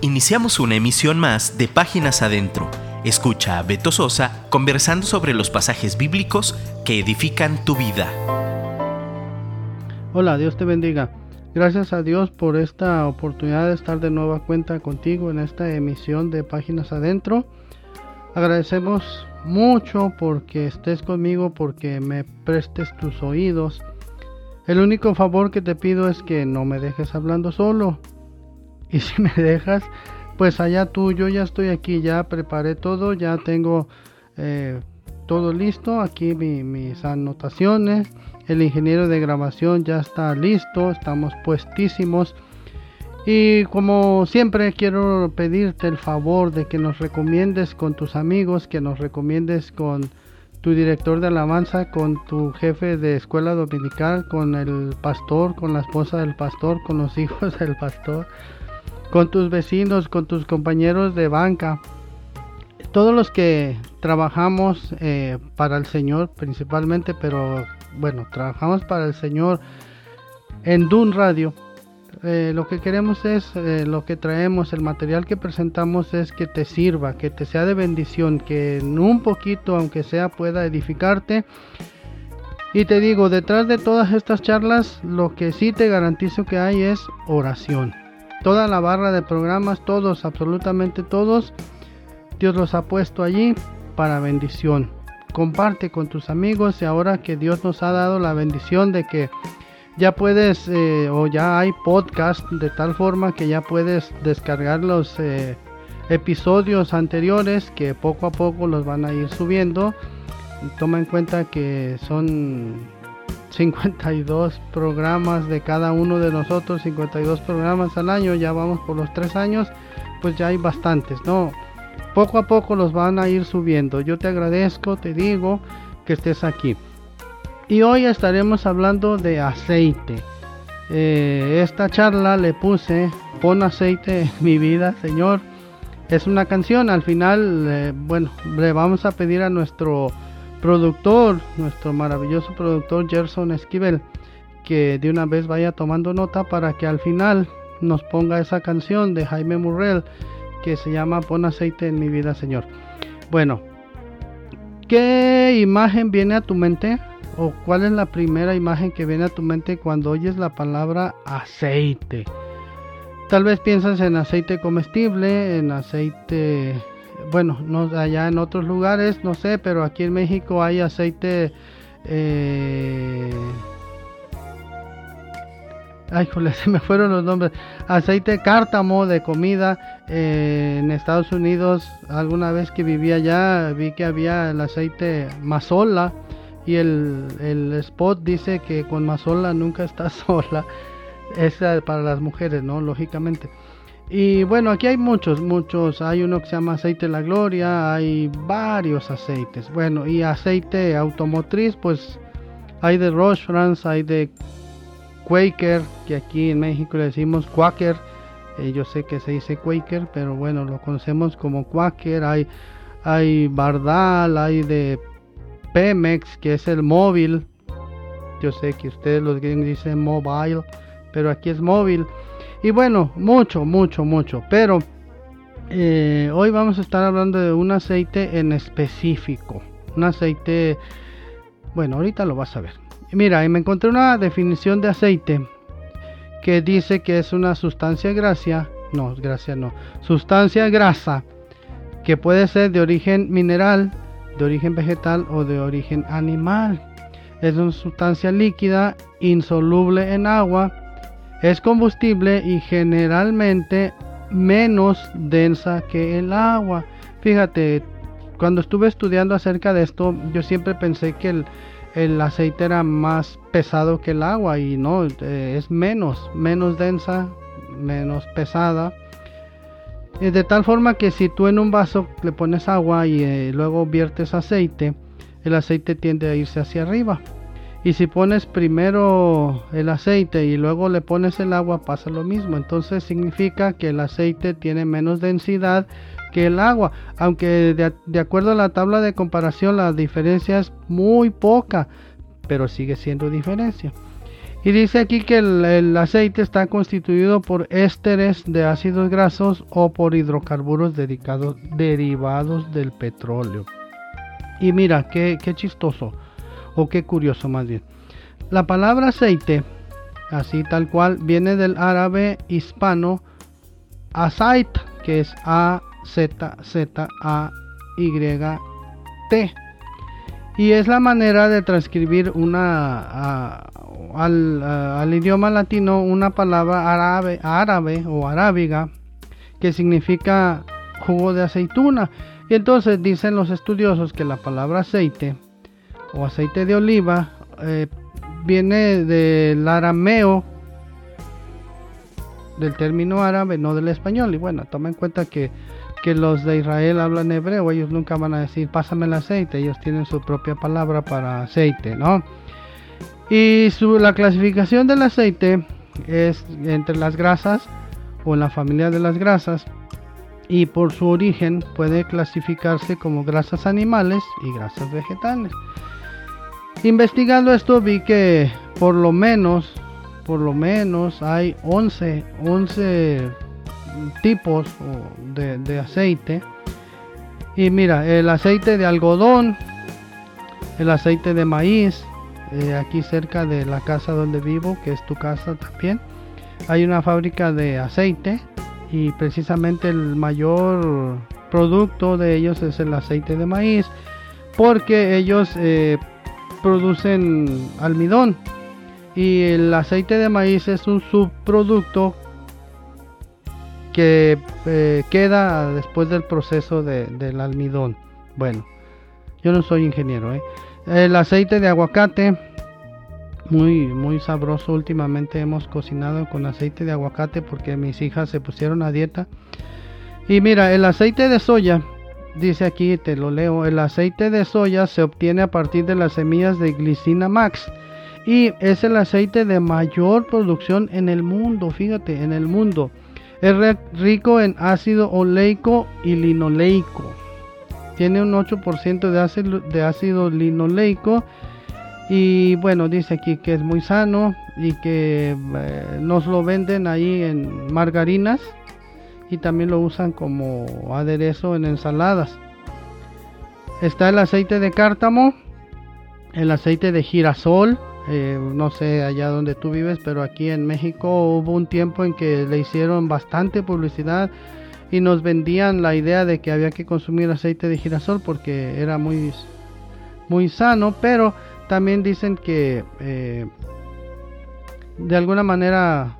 Iniciamos una emisión más de Páginas Adentro. Escucha a Beto Sosa conversando sobre los pasajes bíblicos que edifican tu vida. Hola, Dios te bendiga. Gracias a Dios por esta oportunidad de estar de nueva cuenta contigo en esta emisión de Páginas Adentro. Agradecemos mucho porque estés conmigo, porque me prestes tus oídos. El único favor que te pido es que no me dejes hablando solo, y si me dejas, pues allá tú, yo ya estoy aquí, ya preparé todo, ya tengo eh, todo listo, aquí mis anotaciones, el ingeniero de grabación ya está listo, estamos puestísimos. Y como siempre quiero pedirte el favor de que nos recomiendes con tus amigos, que nos recomiendes con tu director de alabanza, con tu jefe de escuela dominical, con el pastor, con la esposa del pastor, con los hijos del pastor con tus vecinos, con tus compañeros de banca, todos los que trabajamos eh, para el Señor principalmente, pero bueno, trabajamos para el Señor en Dun Radio. Eh, lo que queremos es, eh, lo que traemos, el material que presentamos es que te sirva, que te sea de bendición, que en un poquito, aunque sea, pueda edificarte. Y te digo, detrás de todas estas charlas, lo que sí te garantizo que hay es oración toda la barra de programas, todos, absolutamente todos, Dios los ha puesto allí para bendición. Comparte con tus amigos y ahora que Dios nos ha dado la bendición de que ya puedes eh, o ya hay podcast de tal forma que ya puedes descargar los eh, episodios anteriores que poco a poco los van a ir subiendo. Toma en cuenta que son 52 programas de cada uno de nosotros, 52 programas al año, ya vamos por los 3 años, pues ya hay bastantes, ¿no? Poco a poco los van a ir subiendo. Yo te agradezco, te digo que estés aquí. Y hoy estaremos hablando de aceite. Eh, esta charla le puse, pon aceite en mi vida, Señor. Es una canción, al final, eh, bueno, le vamos a pedir a nuestro productor, nuestro maravilloso productor Gerson Esquivel, que de una vez vaya tomando nota para que al final nos ponga esa canción de Jaime Murrell que se llama Pon aceite en mi vida, Señor. Bueno, ¿qué imagen viene a tu mente? ¿O cuál es la primera imagen que viene a tu mente cuando oyes la palabra aceite? Tal vez piensas en aceite comestible, en aceite bueno, no, allá en otros lugares, no sé, pero aquí en México hay aceite... Eh, ay, joder, se me fueron los nombres. Aceite cártamo de comida. Eh, en Estados Unidos, alguna vez que vivía allá, vi que había el aceite mazola. Y el, el spot dice que con mazola nunca está sola. Es para las mujeres, ¿no? Lógicamente. Y bueno, aquí hay muchos, muchos. Hay uno que se llama aceite de la gloria, hay varios aceites. Bueno, y aceite automotriz, pues hay de Roche France, hay de Quaker, que aquí en México le decimos Quaker. Eh, yo sé que se dice Quaker, pero bueno, lo conocemos como Quaker. Hay, hay Bardal, hay de Pemex, que es el móvil. Yo sé que ustedes los dicen mobile, pero aquí es móvil. Y bueno, mucho, mucho, mucho. Pero eh, hoy vamos a estar hablando de un aceite en específico. Un aceite, bueno, ahorita lo vas a ver. Mira, y me encontré una definición de aceite que dice que es una sustancia gracia, no, gracia no, sustancia grasa que puede ser de origen mineral, de origen vegetal o de origen animal. Es una sustancia líquida, insoluble en agua, es combustible y generalmente menos densa que el agua. Fíjate, cuando estuve estudiando acerca de esto, yo siempre pensé que el, aceite era más pesado que el agua y no, eh, es menos, menos densa, menos pesada. de tal forma que si tú en un vaso le pones agua y eh, luego viertes aceite, el aceite tiende a irse hacia arriba. Y si pones primero el aceite y luego le pones el agua, pasa lo mismo. Entonces significa que el aceite tiene menos densidad que el agua. Aunque de, acuerdo a la tabla de comparación la diferencia es muy poca, pero sigue siendo diferencia. Y dice aquí que el, aceite está constituido por ésteres de ácidos grasos o por hidrocarburos derivados del petróleo. Y mira, qué, qué chistoso, o qué curioso más bien. La palabra aceite, así tal cual, viene del árabe hispano azait, que es A-Z-Z-A-Y-T. Y es la manera de transcribir una, al, idioma latino una palabra árabe, árabe o arábiga que significa jugo de aceituna. Y entonces dicen los estudiosos que la palabra aceite o aceite de oliva eh, viene del arameo, del término árabe, no del español. Y bueno, toma en cuenta que, que los de Israel hablan hebreo, ellos nunca van a decir pásame el aceite, ellos tienen su propia palabra para aceite, ¿no? Y su, la clasificación del aceite es entre las grasas o en la familia de las grasas y por su origen puede clasificarse como grasas animales y grasas vegetales. Investigando esto vi que por lo menos, por lo menos hay 11, 11 tipos de, de aceite. Y mira, el aceite de algodón, el aceite de maíz, eh, aquí cerca de la casa donde vivo, que es tu casa también, hay una fábrica de aceite y precisamente el mayor producto de ellos es el aceite de maíz porque ellos eh, producen almidón y el aceite de maíz es un subproducto que eh, queda después del proceso del almidón. Bueno, yo no soy ingeniero. ¿eh? El aceite de aguacate, muy, muy sabroso. Últimamente hemos cocinado con aceite de aguacate porque mis hijas se pusieron a dieta. Y mira, el aceite de soya dice aquí, te lo leo, el aceite de soya se obtiene a partir de las semillas de glicina max y es el aceite de mayor producción en el mundo, fíjate, en el mundo. Es rico en ácido oleico y linoleico. Tiene un 8% de ácido, de ácido linoleico y bueno, dice aquí que es muy sano y que eh, nos lo venden ahí en margarinas y también lo usan como aderezo en ensaladas. Está el aceite de cártamo, el aceite de girasol, eh, no sé allá donde tú vives, pero aquí en México hubo un tiempo en que le hicieron bastante publicidad y nos vendían la idea de que había que consumir aceite de girasol porque era muy, muy sano, pero también dicen que eh, de alguna manera,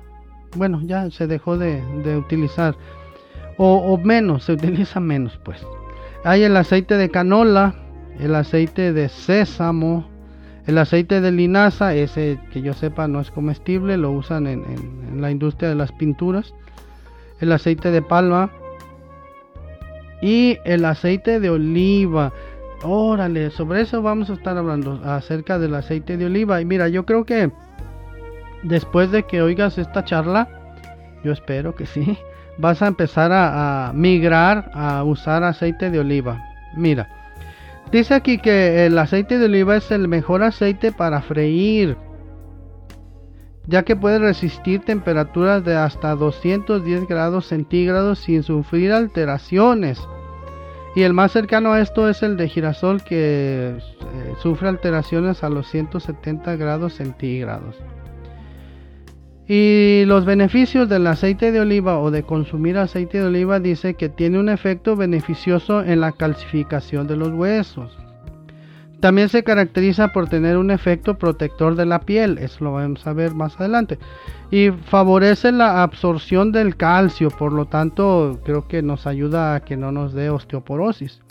bueno, ya se dejó de utilizar o, menos, se utiliza menos pues. Hay el aceite de canola, el aceite de sésamo, el aceite de linaza, ese que yo sepa no es comestible, lo usan en, en, la industria de las pinturas. El aceite de palma y el aceite de oliva. Órale, sobre eso vamos a estar hablando acerca del aceite de oliva. Y mira, yo creo que después de que oigas esta charla, yo espero que sí, vas a empezar a, migrar a usar aceite de oliva. Mira, dice aquí que el aceite de oliva es el mejor aceite para freír, ya que puede resistir temperaturas de hasta 210 grados centígrados sin sufrir alteraciones. Y el más cercano a esto es el de girasol que eh, sufre alteraciones a los 170 grados centígrados. Y los beneficios del aceite de oliva o de consumir aceite de oliva dice que tiene un efecto beneficioso en la calcificación de los huesos. También se caracteriza por tener un efecto protector de la piel, eso lo vamos a ver más adelante. Y favorece la absorción del calcio, por lo tanto creo que nos ayuda a que no nos dé osteoporosis.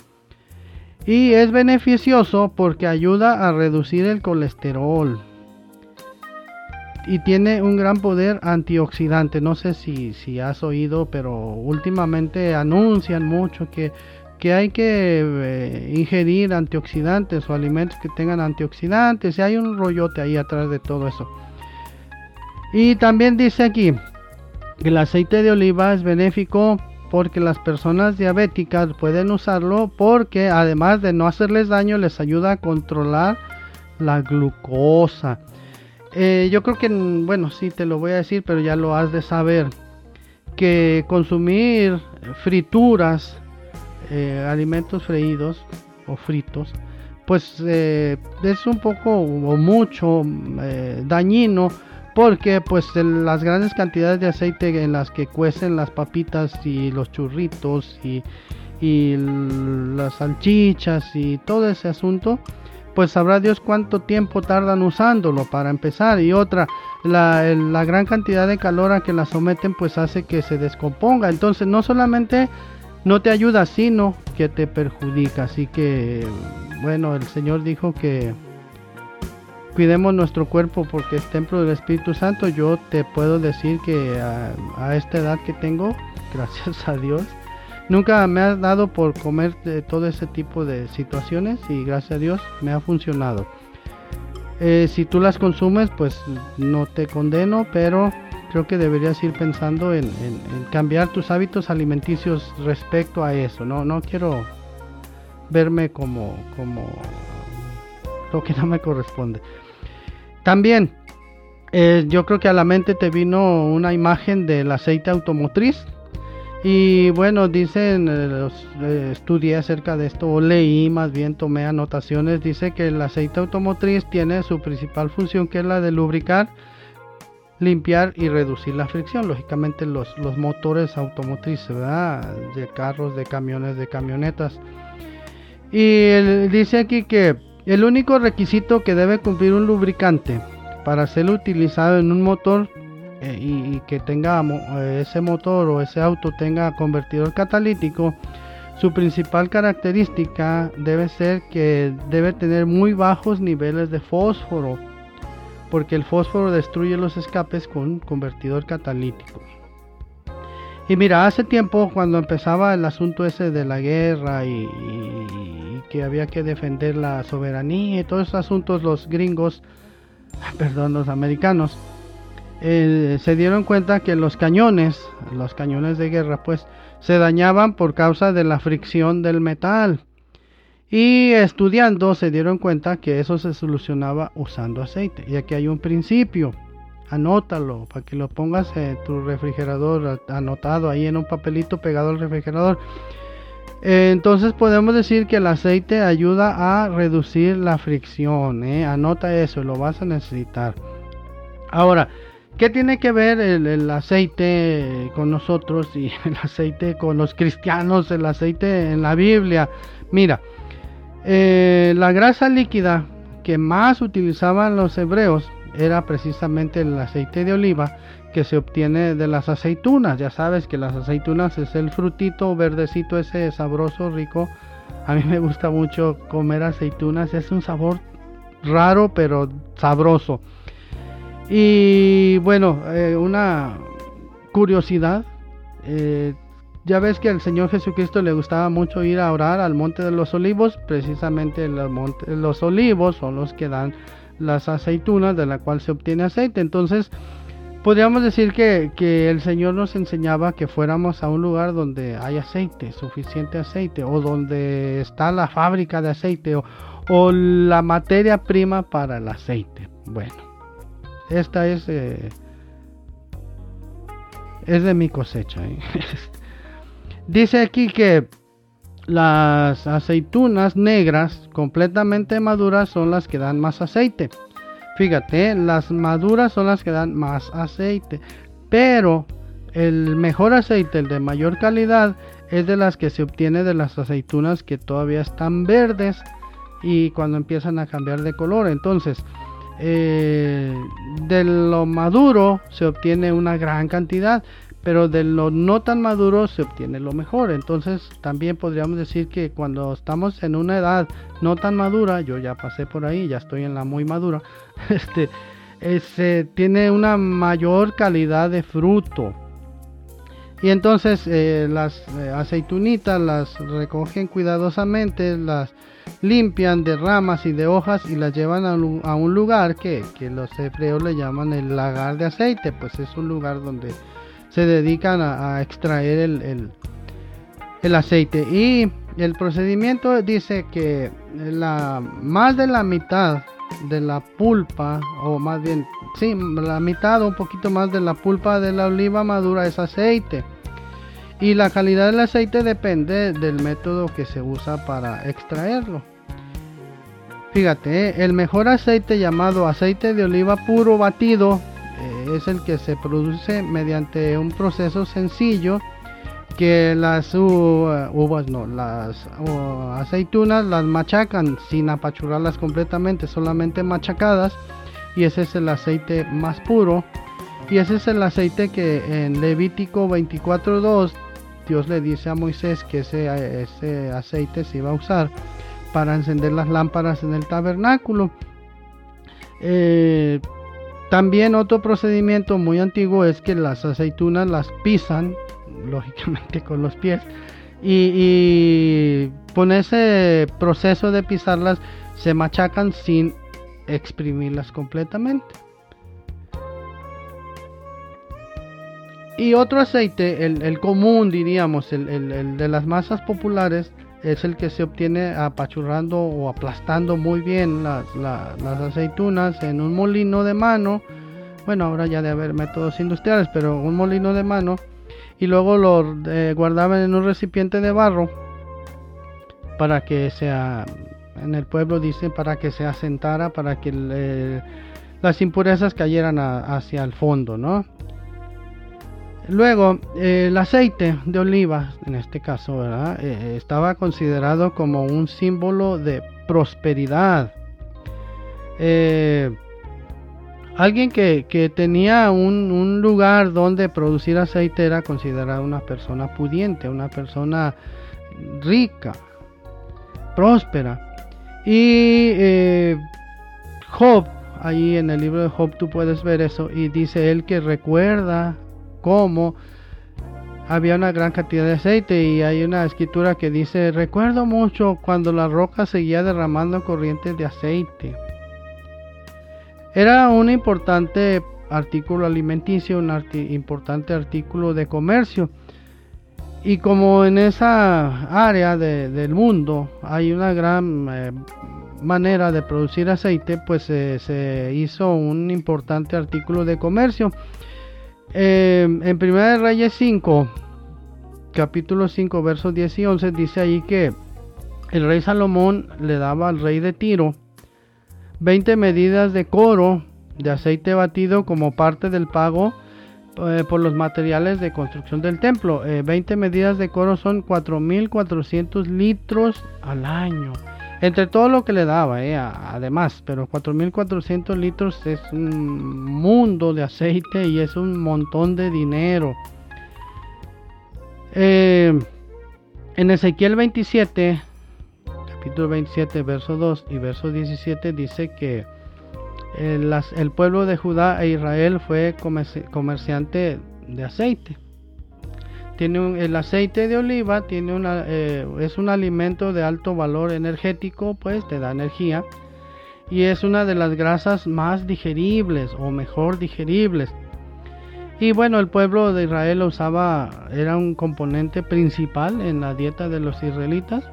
Y es beneficioso porque ayuda a reducir el colesterol y tiene un gran poder antioxidante. No sé si, si has oído, pero últimamente anuncian mucho que, que hay que eh, ingerir antioxidantes o alimentos que tengan antioxidantes. Y hay un rollote ahí atrás de todo eso. Y también dice aquí que el aceite de oliva es benéfico porque las personas diabéticas pueden usarlo porque además de no hacerles daño les ayuda a controlar la glucosa. Eh, yo creo que, bueno, sí te lo voy a decir, pero ya lo has de saber, que consumir frituras, eh, alimentos freídos o fritos, pues eh, es un poco o mucho dañino porque pues las grandes cantidades de aceite en las que cuecen las papitas y los churritos y, las salchichas y todo ese asunto, pues sabrá Dios cuánto tiempo tardan usándolo para empezar. Y otra, la, la, gran cantidad de calor a que la someten pues hace que se descomponga. Entonces no solamente no te ayuda, sino que te perjudica. Así que, bueno, el Señor dijo que cuidemos nuestro cuerpo porque es templo del Espíritu Santo. Yo te puedo decir que a, esta edad que tengo, gracias a Dios, nunca me ha dado por comer de todo ese tipo de situaciones y gracias a Dios me ha funcionado. Eh, si tú las consumes, pues no te condeno, pero creo que deberías ir pensando en, cambiar tus hábitos alimenticios respecto a eso. No, no quiero verme como, como lo que no me corresponde. También, eh, yo creo que a la mente te vino una imagen del aceite automotriz. Y bueno, dicen, eh, eh, estudié acerca de esto, o leí, más bien tomé anotaciones, dice que el aceite automotriz tiene su principal función que es la de lubricar, limpiar y reducir la fricción. Lógicamente los, los motores automotrices, ¿verdad? De carros, de camiones, de camionetas. Y dice aquí que el único requisito que debe cumplir un lubricante para ser utilizado en un motor eh, y, que tenga eh, ese motor o ese auto tenga convertidor catalítico, su principal característica debe ser que debe tener muy bajos niveles de fósforo, porque el fósforo destruye los escapes con convertidor catalítico. Y mira, hace tiempo cuando empezaba el asunto ese de la guerra y, que había que defender la soberanía y todos esos asuntos, los gringos, perdón, los americanos, eh, se dieron cuenta que los cañones, los cañones de guerra, pues se dañaban por causa de la fricción del metal. Y estudiando se dieron cuenta que eso se solucionaba usando aceite. Y aquí hay un principio anótalo para que lo pongas en tu refrigerador, anotado ahí en un papelito pegado al refrigerador. Eh, entonces podemos decir que el aceite ayuda a reducir la fricción. ¿eh? Anota eso, lo vas a necesitar. Ahora, ¿qué tiene que ver el, aceite con nosotros y el aceite con los cristianos, el aceite en la Biblia? Mira, eh, la grasa líquida que más utilizaban los hebreos era precisamente el aceite de oliva que se obtiene de las aceitunas. Ya sabes que las aceitunas es el frutito verdecito ese sabroso, rico. A mí me gusta mucho comer aceitunas, es un sabor raro pero sabroso. Y bueno, eh, una curiosidad. Eh, ya ves que al Señor Jesucristo le gustaba mucho ir a orar al Monte de los Olivos. Precisamente los, los olivos son los que dan las aceitunas de la cual se obtiene aceite. Entonces, podríamos decir que, el Señor nos enseñaba que fuéramos a un lugar donde hay aceite, suficiente aceite, o donde está la fábrica de aceite, o, la materia prima para el aceite. Bueno, esta es, eh, es de mi cosecha. ¿eh? Dice aquí que las aceitunas negras completamente maduras son las que dan más aceite. Fíjate, las maduras son las que dan más aceite. Pero el mejor aceite, el de mayor calidad, es de las que se obtiene de las aceitunas que todavía están verdes y cuando empiezan a cambiar de color. Entonces, eh, de lo maduro se obtiene una gran cantidad pero de lo no tan maduro se obtiene lo mejor. Entonces también podríamos decir que cuando estamos en una edad no tan madura, yo ya pasé por ahí, ya estoy en la muy madura, este, se tiene una mayor calidad de fruto. Y entonces eh, las eh, aceitunitas las recogen cuidadosamente, las limpian de ramas y de hojas y las llevan a, un lugar que, los hebreos le llaman el lagar de aceite, pues es un lugar donde se dedican a, extraer el, el, aceite. Y el procedimiento dice que la, más de la mitad de la pulpa, o más bien, sí, la mitad o un poquito más de la pulpa de la oliva madura es aceite. Y la calidad del aceite depende del método que se usa para extraerlo. Fíjate, ¿eh? el mejor aceite llamado aceite de oliva puro batido eh, es el que se produce mediante un proceso sencillo que las uvas no, las aceitunas las machacan sin apachurrarlas completamente, solamente machacadas y ese es el aceite más puro y ese es el aceite que en Levítico 24:2 Dios le dice a Moisés que ese, ese aceite se iba a usar para encender las lámparas en el tabernáculo. Eh, también otro procedimiento muy antiguo es que las aceitunas las pisan lógicamente con los pies. Y, con ese proceso de pisarlas se machacan sin exprimirlas completamente. Y otro aceite, el, común diríamos, el, de las masas populares, es el que se obtiene apachurrando o aplastando muy bien las, aceitunas en un molino de mano. Bueno, ahora ya de haber métodos industriales, pero un molino de mano y luego lo eh, guardaban en un recipiente de barro para que sea en el pueblo dice para que se asentara para que las impurezas cayeran hacia el fondo no luego el aceite de oliva en este caso ¿verdad? Eh, estaba considerado como un símbolo de prosperidad eh, Alguien que, tenía un, lugar donde producir aceite era considerado una persona pudiente, una persona rica, próspera. Y eh, Job, ahí en el libro de Job tú puedes ver eso, y dice él que recuerda cómo había una gran cantidad de aceite y hay una escritura que dice, recuerdo mucho cuando la roca seguía derramando corrientes de aceite. Era un importante artículo alimenticio, un importante artículo de comercio. Y como en esa área del mundo hay una gran eh, manera de producir aceite, pues se hizo un importante artículo de comercio. Eh, en 1 Reyes 5, capítulo 5, versos 10 y 11, dice ahí que el rey Salomón le daba al rey de Tiro 20 medidas de coro de aceite batido como parte del pago eh, por los materiales de construcción del templo. 20 eh, medidas de coro son 4.400 litros al año. Entre todo lo que le daba, eh, además, pero 4.400 litros es un mundo de aceite y es un montón de dinero. en Ezequiel 27 capítulo 27, verso 2 y verso 17 dice que el, eh, el pueblo de Judá e Israel fue comerciante de aceite. Tiene el aceite de oliva tiene una, eh, es un alimento de alto valor energético, pues te da energía y es una de las grasas más digeribles o mejor digeribles. Y bueno, el pueblo de Israel usaba, era un componente principal en la dieta de los israelitas.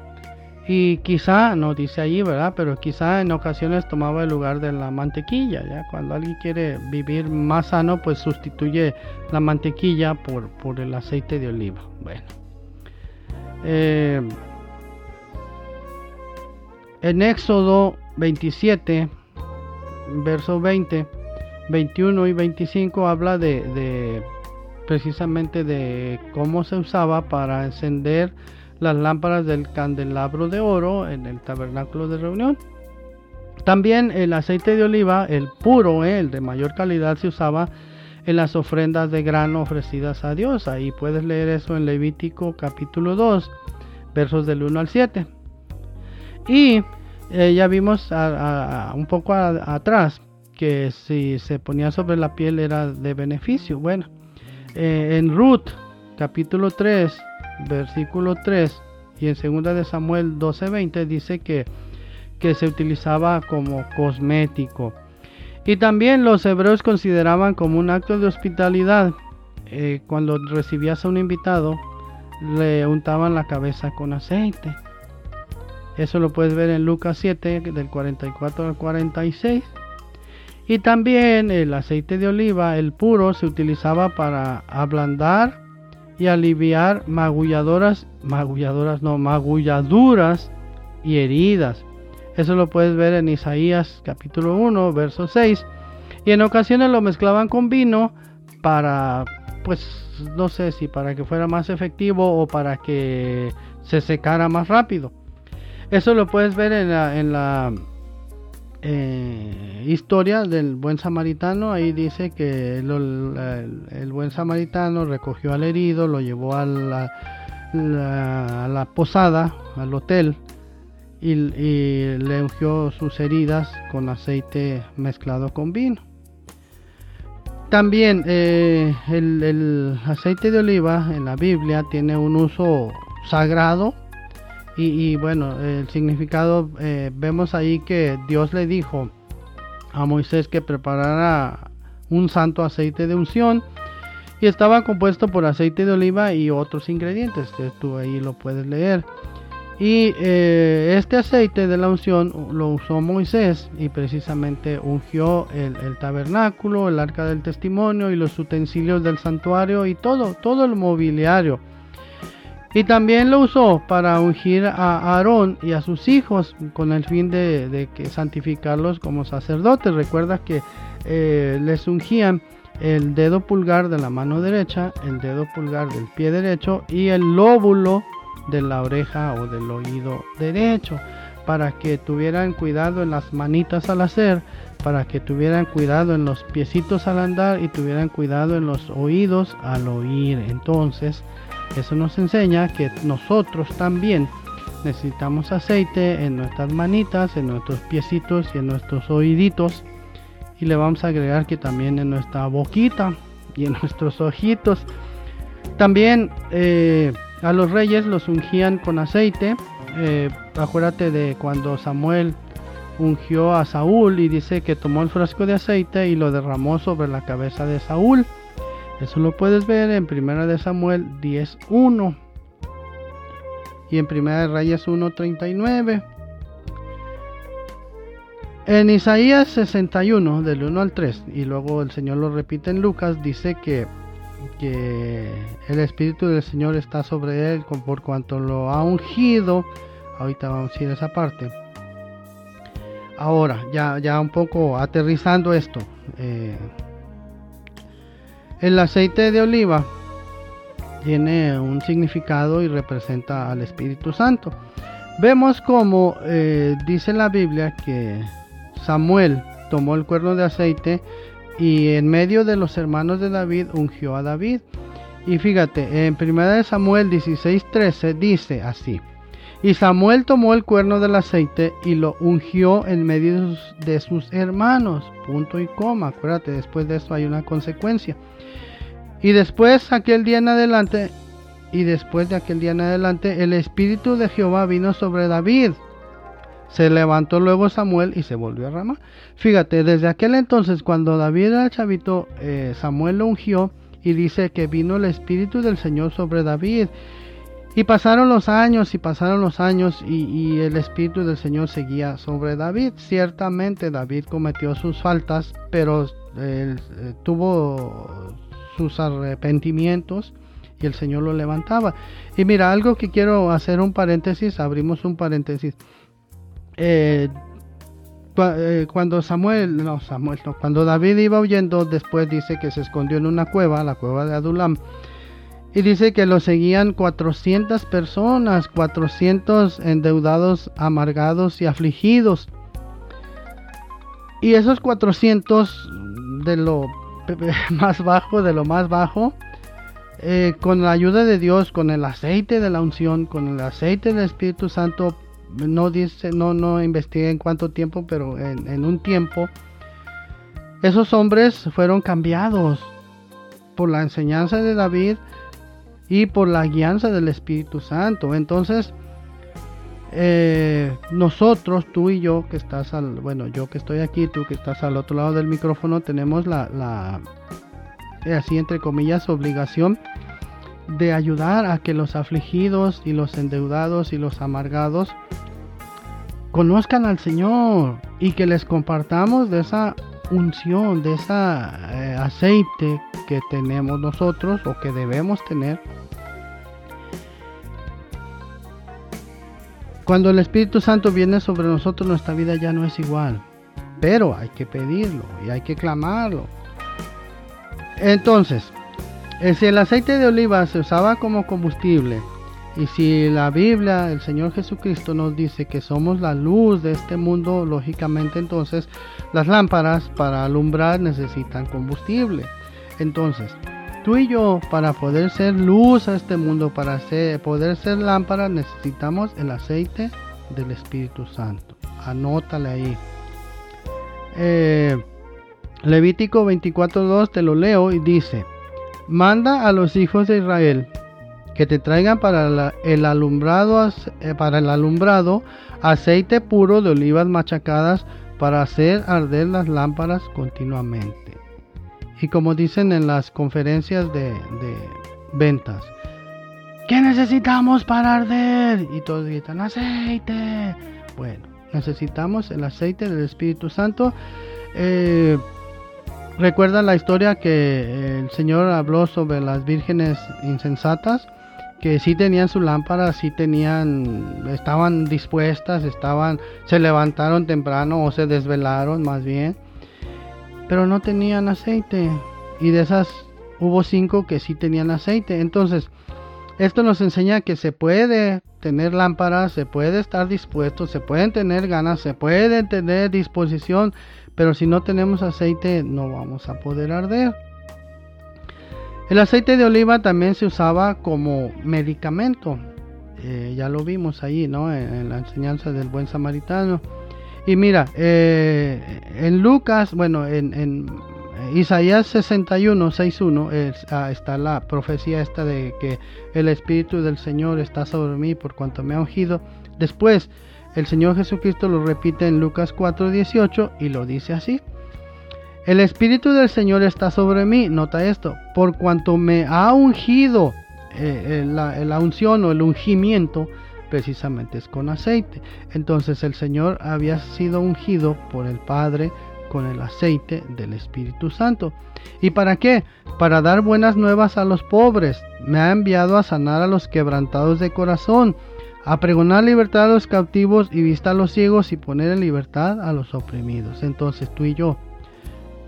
Y quizá, no dice allí, ¿verdad? Pero quizá en ocasiones tomaba el lugar de la mantequilla, ¿ya? Cuando alguien quiere vivir más sano, pues sustituye la mantequilla por, por el aceite de oliva. Bueno. Eh, en Éxodo 27, verso 20, 21 y 25 habla de, de precisamente de cómo se usaba para encender las lámparas del candelabro de oro en el tabernáculo de reunión. También el aceite de oliva, el puro, eh, el de mayor calidad, se usaba en las ofrendas de grano ofrecidas a Dios. Ahí puedes leer eso en Levítico capítulo 2, versos del 1 al 7. Y eh, ya vimos un poco atrás que si se ponía sobre la piel era de beneficio. Bueno, eh, en Ruth capítulo 3, versículo 3 y en 2 de Samuel 12:20 dice que, que se utilizaba como cosmético. Y también los hebreos consideraban como un acto de hospitalidad. Eh, cuando recibías a un invitado, le untaban la cabeza con aceite. Eso lo puedes ver en Lucas 7 del 44 al 46. Y también el aceite de oliva, el puro, se utilizaba para ablandar y aliviar magulladoras, magulladoras no, magulladuras y heridas. Eso lo puedes ver en Isaías capítulo 1, verso 6. Y en ocasiones lo mezclaban con vino para, pues, no sé si para que fuera más efectivo o para que se secara más rápido. Eso lo puedes ver en la, en la eh, historia del buen samaritano. Ahí dice que el, buen samaritano recogió al herido, lo llevó a la, a la posada, al hotel, y, le ungió sus heridas con aceite mezclado con vino. También eh, el, aceite de oliva en la Biblia tiene un uso sagrado y, bueno, el significado eh, vemos ahí que Dios le dijo a Moisés que preparara un santo aceite de unción y estaba compuesto por aceite de oliva y otros ingredientes. Tú ahí lo puedes leer. Y eh, este aceite de la unción lo usó Moisés y precisamente ungió el, tabernáculo, el arca del testimonio y los utensilios del santuario y todo, todo el mobiliario. Y también lo usó para ungir a Aarón y a sus hijos con el fin de, que santificarlos como sacerdotes. Recuerda que eh, les ungían el dedo pulgar de la mano derecha, el dedo pulgar del pie derecho y el lóbulo de la oreja o del oído derecho para que tuvieran cuidado en las manitas al hacer, para que tuvieran cuidado en los piecitos al andar y tuvieran cuidado en los oídos al oír. Entonces, eso nos enseña que nosotros también necesitamos aceite en nuestras manitas, en nuestros piecitos y en nuestros oíditos. Y le vamos a agregar que también en nuestra boquita y en nuestros ojitos. También eh, a los reyes los ungían con aceite. Eh, acuérdate de cuando Samuel ungió a Saúl y dice que tomó el frasco de aceite y lo derramó sobre la cabeza de Saúl. Eso lo puedes ver en Primera de Samuel 10.1 y en Primera de Reyes 1.39. En Isaías 61 del 1 al 3 y luego el Señor lo repite en Lucas dice que el Espíritu del Señor está sobre él por cuanto lo ha ungido. Ahorita vamos a ir a esa parte. Ahora, ya, ya un poco aterrizando esto. Eh, el aceite de oliva tiene un significado y representa al Espíritu Santo. Vemos como eh, dice la Biblia que Samuel tomó el cuerno de aceite y en medio de los hermanos de David ungió a David. Y fíjate, en 1 Samuel 16:13 dice así: Y Samuel tomó el cuerno del aceite y lo ungió en medio de sus hermanos. Punto y coma. Acuérdate, después de esto hay una consecuencia. Y después, aquel día en adelante, y después de aquel día en adelante, el Espíritu de Jehová vino sobre David se levantó luego Samuel y se volvió a Ramá. Fíjate, desde aquel entonces, cuando David era chavito, eh, Samuel lo ungió y dice que vino el Espíritu del Señor sobre David. Y pasaron los años y pasaron los años y, el Espíritu del Señor seguía sobre David. Ciertamente David cometió sus faltas, pero eh, tuvo sus arrepentimientos y el Señor lo levantaba. Y mira, algo que quiero hacer un paréntesis, abrimos un paréntesis. Eh, eh, cuando Samuel, no Samuel, cuando David iba huyendo, después dice que se escondió en una cueva, la cueva de Adulam, y dice que lo seguían 400 personas, 400 endeudados, amargados y afligidos. Y esos 400 de lo más bajo, de lo más bajo, eh, con la ayuda de Dios, con el aceite de la unción, con el aceite del Espíritu Santo, no dice, no, no investigué en cuánto tiempo, pero en, un tiempo, esos hombres fueron cambiados por la enseñanza de David y por la guianza del Espíritu Santo. Entonces, eh, nosotros, tú y yo, que estás al, bueno, yo que estoy aquí, tú que estás al otro lado del micrófono, tenemos la, eh, así entre comillas, obligación de ayudar a que los afligidos y los endeudados y los amargados conozcan al Señor y que les compartamos de esa unción, de ese eh, aceite que tenemos nosotros o que debemos tener. Cuando el Espíritu Santo viene sobre nosotros, nuestra vida ya no es igual. Pero hay que pedirlo y hay que clamarlo. Entonces, eh, si el aceite de oliva se usaba como combustible, y si la Biblia, el Señor Jesucristo nos dice que somos la luz de este mundo, lógicamente entonces las lámparas para alumbrar necesitan combustible. Entonces, tú y yo para poder ser luz a este mundo, para poder ser lámpara, necesitamos el aceite del Espíritu Santo. Anótale ahí. Eh, Levítico 24.2 te lo leo y dice, manda a los hijos de Israel que te traigan para el alumbrado eh, para el alumbrado aceite puro de olivas machacadas para hacer arder las lámparas continuamente. Y como dicen en las conferencias de, ventas, ¿qué necesitamos para arder? Y todos gritan, aceite. Bueno, necesitamos el aceite del Espíritu Santo. Eh, Recuerda la historia que el Señor habló sobre las vírgenes insensatas que sí tenían su lámpara, sí tenían, estaban dispuestas, estaban, se levantaron temprano o se desvelaron más bien, pero no tenían aceite. Y de esas hubo cinco que sí tenían aceite. Entonces, esto nos enseña que se puede tener lámparas, se puede estar dispuesto, se pueden tener ganas, se puede tener disposición, pero si no tenemos aceite no vamos a poder arder. El aceite de oliva también se usaba como medicamento. Eh, ya lo vimos ahí, ¿no? En, la enseñanza del buen samaritano. Y mira, eh, en Lucas, bueno, en, Isaías 61, 6.1 ah, está la profecía esta de que el Espíritu del Señor está sobre mí por cuanto me ha ungido. Después, el Señor Jesucristo lo repite en Lucas 4.18 y lo dice así. El Espíritu del Señor está sobre mí, nota esto, por cuanto me ha ungido, eh, eh, la, unción o el ungimiento precisamente es con aceite. Entonces el Señor había sido ungido por el Padre con el aceite del Espíritu Santo. ¿Y para qué? Para dar buenas nuevas a los pobres. Me ha enviado a sanar a los quebrantados de corazón, a pregonar libertad a los cautivos y vista a los ciegos y poner en libertad a los oprimidos. Entonces tú y yo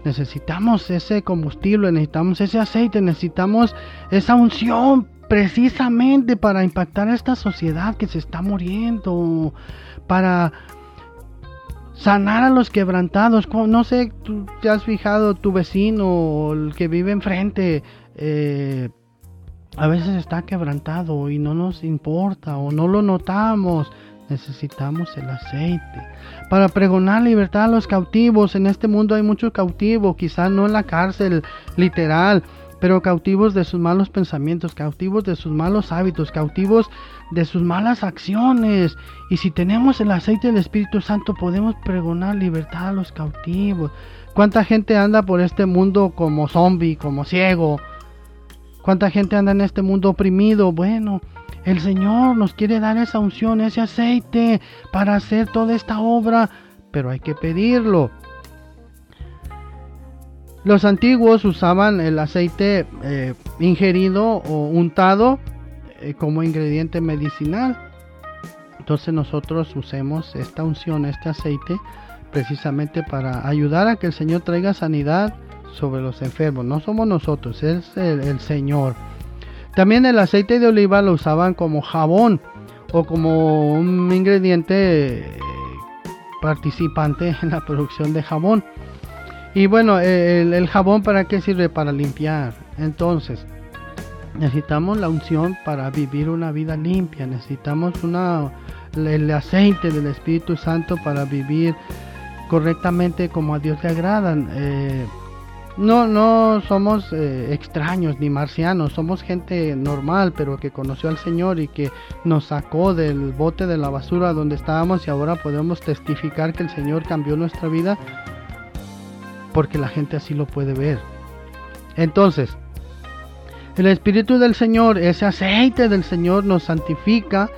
Necesitamos ese combustible, necesitamos ese aceite, necesitamos esa unción precisamente para impactar a esta sociedad que se está muriendo, para sanar a los quebrantados. No sé, tú te has fijado, tu vecino, el que vive enfrente, eh, a veces está quebrantado y no nos importa o no lo notamos necesitamos el aceite para pregonar libertad a los cautivos. En este mundo hay muchos cautivos, quizás no en la cárcel literal, pero cautivos de sus malos pensamientos, cautivos de sus malos hábitos, cautivos de sus malas acciones. Y si tenemos el aceite del Espíritu Santo, podemos pregonar libertad a los cautivos. ¿Cuánta gente anda por este mundo como zombie, como ciego? ¿Cuánta gente anda en este mundo oprimido? Bueno, el Señor nos quiere dar esa unción, ese aceite para hacer toda esta obra, pero hay que pedirlo. Los antiguos usaban el aceite eh, ingerido o untado eh, como ingrediente medicinal. Entonces nosotros usemos esta unción, este aceite, precisamente para ayudar a que el Señor traiga sanidad sobre los enfermos. No somos nosotros, es el Señor. También el aceite de oliva lo usaban como jabón o como un ingrediente eh, participante en la producción de jabón. Y bueno, el, jabón para qué sirve? Para limpiar. Entonces, necesitamos la unción para vivir una vida limpia. Necesitamos una, el aceite del Espíritu Santo para vivir correctamente como a Dios le agradan. Eh, no, no somos eh, extraños ni marcianos, somos gente normal, pero que conoció al Señor y que nos sacó del bote de la basura donde estábamos y ahora podemos testificar que el Señor cambió nuestra vida porque la gente así lo puede ver. Entonces, el Espíritu del Señor, ese aceite del Señor nos santifica,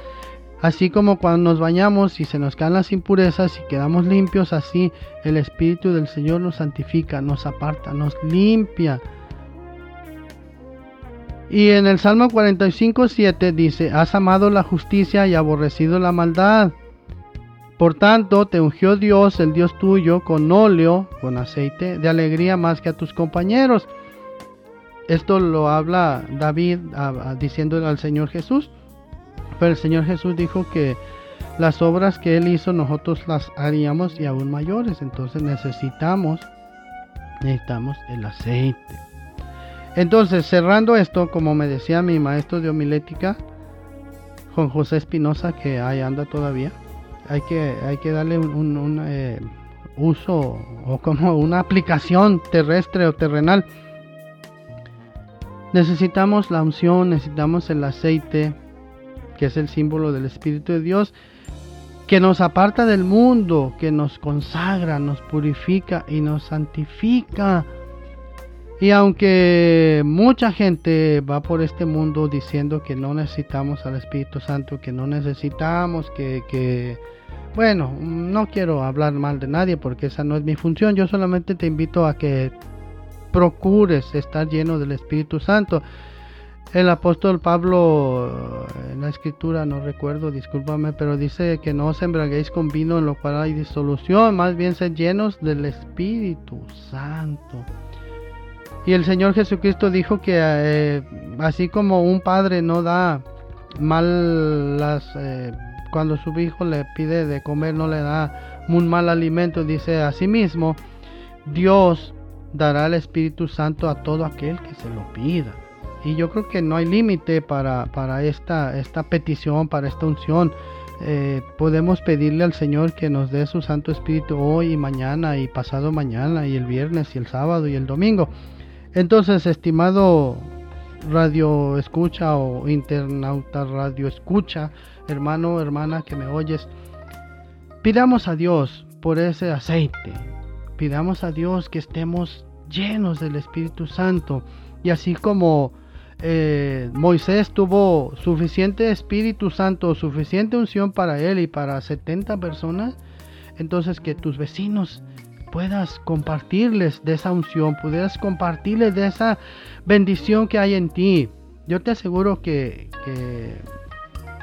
Así como cuando nos bañamos y se nos caen las impurezas y quedamos limpios, así el Espíritu del Señor nos santifica, nos aparta, nos limpia. Y en el Salmo 45, 7 dice, has amado la justicia y aborrecido la maldad. Por tanto, te ungió Dios, el Dios tuyo, con óleo, con aceite de alegría más que a tus compañeros. Esto lo habla David diciendo al Señor Jesús. Pero el Señor Jesús dijo que las obras que Él hizo nosotros las haríamos y aún mayores. Entonces necesitamos, necesitamos el aceite. Entonces, cerrando esto, como me decía mi maestro de homilética, Juan José Espinosa, que ahí anda todavía, hay que, hay que darle un, eh, uso o como una aplicación terrestre o terrenal. Necesitamos la unción, necesitamos el aceite, que es el símbolo del Espíritu de Dios, que nos aparta del mundo, que nos consagra, nos purifica y nos santifica. Y aunque mucha gente va por este mundo diciendo que no necesitamos al Espíritu Santo, que no necesitamos, que, que, bueno, no quiero hablar mal de nadie porque esa no es mi función, yo solamente te invito a que procures estar lleno del Espíritu Santo. El apóstol Pablo en la escritura, no recuerdo, discúlpame, pero dice que no os embraguéis con vino en lo cual hay disolución, más bien sed llenos del Espíritu Santo. Y el Señor Jesucristo dijo que eh, así como un padre no da mal las eh, cuando su hijo le pide de comer no le da un mal alimento, dice así mismo Dios dará el Espíritu Santo a todo aquel que se lo pida. Y yo creo que no hay límite para, para esta, esta petición, para esta unción. Eh, podemos pedirle al Señor que nos dé su Santo Espíritu hoy y mañana y pasado mañana y el viernes y el sábado y el domingo. Entonces, estimado radio escucha o internauta radio escucha, hermano, hermana que me oyes, pidamos a Dios por ese aceite. Pidamos a Dios que estemos llenos del Espíritu Santo y así como eh, Moisés tuvo suficiente Espíritu Santo, suficiente unción para él y para 70 personas, entonces que tus vecinos puedas compartirles de esa unción, puedas compartirles de esa bendición que hay en ti. Yo te aseguro que, que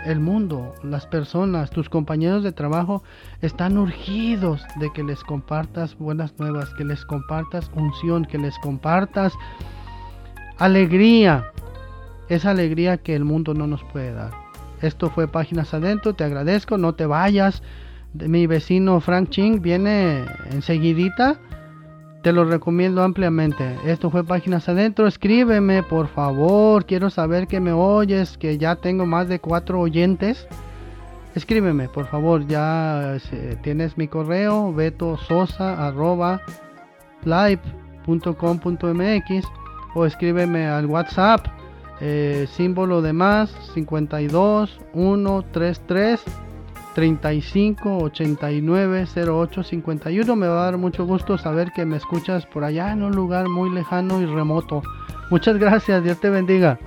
el mundo, las personas, tus compañeros de trabajo están urgidos de que les compartas buenas nuevas, que les compartas unción, que les compartas alegría, esa alegría que el mundo no nos puede dar. Esto fue Páginas Adentro, te agradezco, no te vayas. Mi vecino Frank Ching viene enseguidita. Te lo recomiendo ampliamente. Esto fue Páginas Adentro. Escríbeme, por favor. Quiero saber que me oyes, que ya tengo más de cuatro oyentes. Escríbeme, por favor. Ya eh, tienes mi correo, betososa.live.com.mx o escríbeme al WhatsApp eh, símbolo de más 52 133 35 89 08 51 me va a dar mucho gusto saber que me escuchas por allá en un lugar muy lejano y remoto. Muchas gracias Dios te bendiga.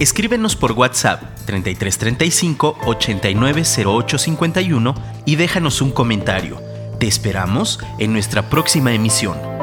Escríbenos por WhatsApp 3335 890851 y déjanos un comentario. Te esperamos en nuestra próxima emisión.